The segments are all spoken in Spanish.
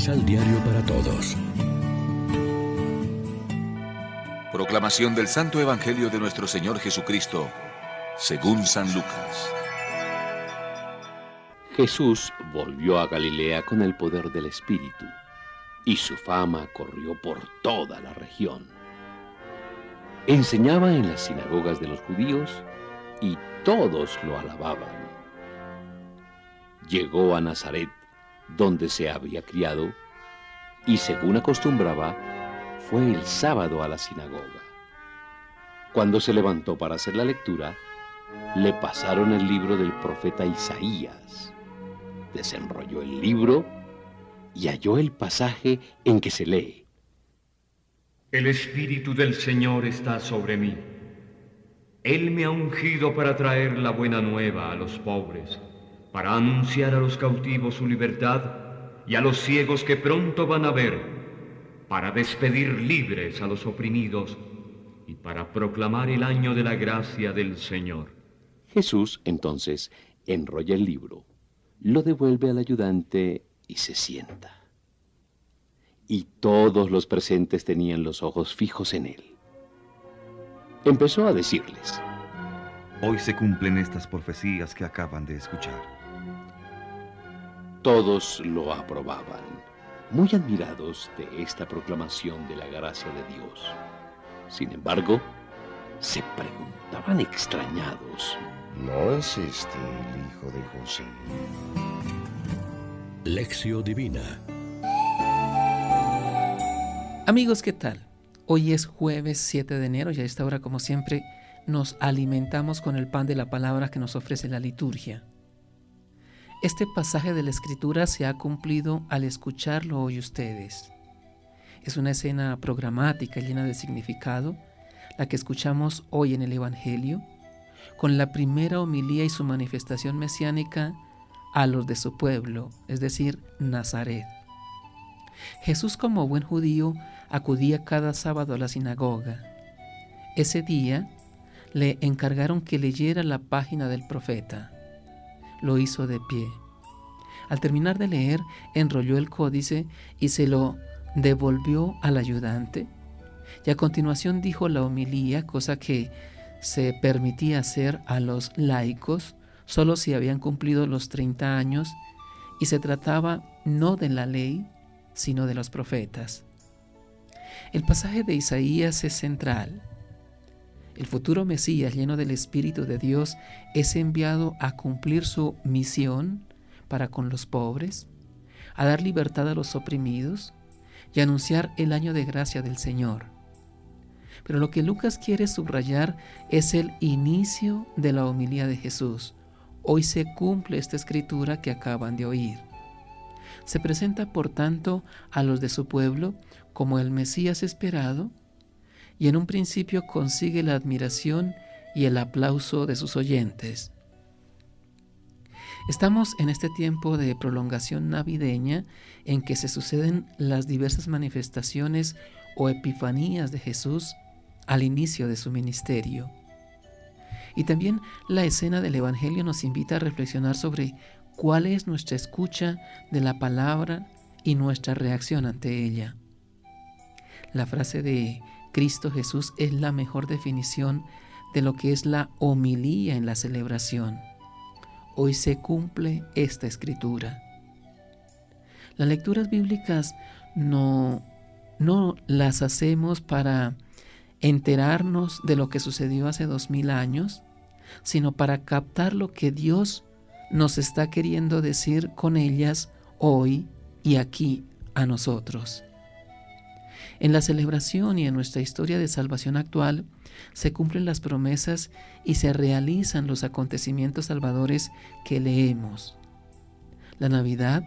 Misal Diario para Todos. Proclamación del Santo Evangelio de nuestro Señor Jesucristo, según San Lucas. Jesús volvió a Galilea con el poder del Espíritu, y su fama corrió por toda la región. Enseñaba en las sinagogas de los judíos, y todos lo alababan. Llegó a Nazaret, donde se había criado, y según acostumbraba, fue el sábado a la sinagoga. Cuando se levantó para hacer la lectura, le pasaron el libro del profeta Isaías. Desenrolló el libro y halló el pasaje en que se lee. El Espíritu del Señor está sobre mí. Él me ha ungido para traer la buena nueva a los pobres para anunciar a los cautivos su libertad y a los ciegos que pronto van a ver, para despedir libres a los oprimidos y para proclamar el año de la gracia del Señor. Jesús entonces enrolla el libro, lo devuelve al ayudante y se sienta. Y todos los presentes tenían los ojos fijos en él. Empezó a decirles, Hoy se cumplen estas profecías que acaban de escuchar. Todos lo aprobaban, muy admirados de esta proclamación de la gracia de Dios. Sin embargo, se preguntaban extrañados. ¿No es este el hijo de José? Lección Divina Amigos, ¿qué tal? Hoy es jueves 7 de enero y a esta hora, como siempre, nos alimentamos con el pan de la palabra que nos ofrece la liturgia. Este pasaje de la escritura se ha cumplido al escucharlo hoy ustedes. Es una escena programática llena de significado, la que escuchamos hoy en el Evangelio, con la primera homilía y su manifestación mesiánica a los de su pueblo, es decir, Nazaret. Jesús como buen judío acudía cada sábado a la sinagoga. Ese día le encargaron que leyera la página del profeta lo hizo de pie. Al terminar de leer, enrolló el códice y se lo devolvió al ayudante. Y a continuación dijo la homilía, cosa que se permitía hacer a los laicos solo si habían cumplido los 30 años y se trataba no de la ley, sino de los profetas. El pasaje de Isaías es central. El futuro Mesías, lleno del Espíritu de Dios, es enviado a cumplir su misión para con los pobres, a dar libertad a los oprimidos y anunciar el año de gracia del Señor. Pero lo que Lucas quiere subrayar es el inicio de la homilía de Jesús. Hoy se cumple esta escritura que acaban de oír. Se presenta, por tanto, a los de su pueblo como el Mesías esperado, y en un principio consigue la admiración y el aplauso de sus oyentes. Estamos en este tiempo de prolongación navideña en que se suceden las diversas manifestaciones o epifanías de Jesús al inicio de su ministerio. Y también la escena del Evangelio nos invita a reflexionar sobre cuál es nuestra escucha de la palabra y nuestra reacción ante ella. La frase de Cristo Jesús es la mejor definición de lo que es la homilía en la celebración. Hoy se cumple esta escritura. Las lecturas bíblicas no, no las hacemos para enterarnos de lo que sucedió hace dos mil años, sino para captar lo que Dios nos está queriendo decir con ellas hoy y aquí a nosotros. En la celebración y en nuestra historia de salvación actual se cumplen las promesas y se realizan los acontecimientos salvadores que leemos. La Navidad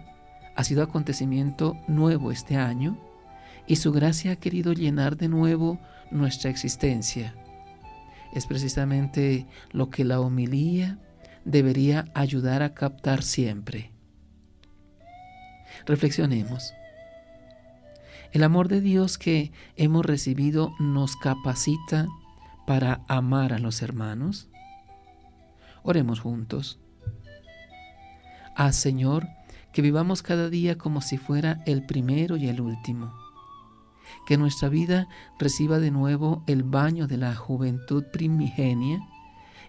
ha sido acontecimiento nuevo este año y su gracia ha querido llenar de nuevo nuestra existencia. Es precisamente lo que la homilía debería ayudar a captar siempre. Reflexionemos. El amor de Dios que hemos recibido nos capacita para amar a los hermanos. Oremos juntos. Ah Señor, que vivamos cada día como si fuera el primero y el último. Que nuestra vida reciba de nuevo el baño de la juventud primigenia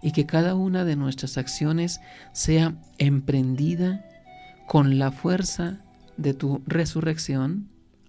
y que cada una de nuestras acciones sea emprendida con la fuerza de tu resurrección.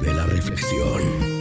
Vive la reflexión.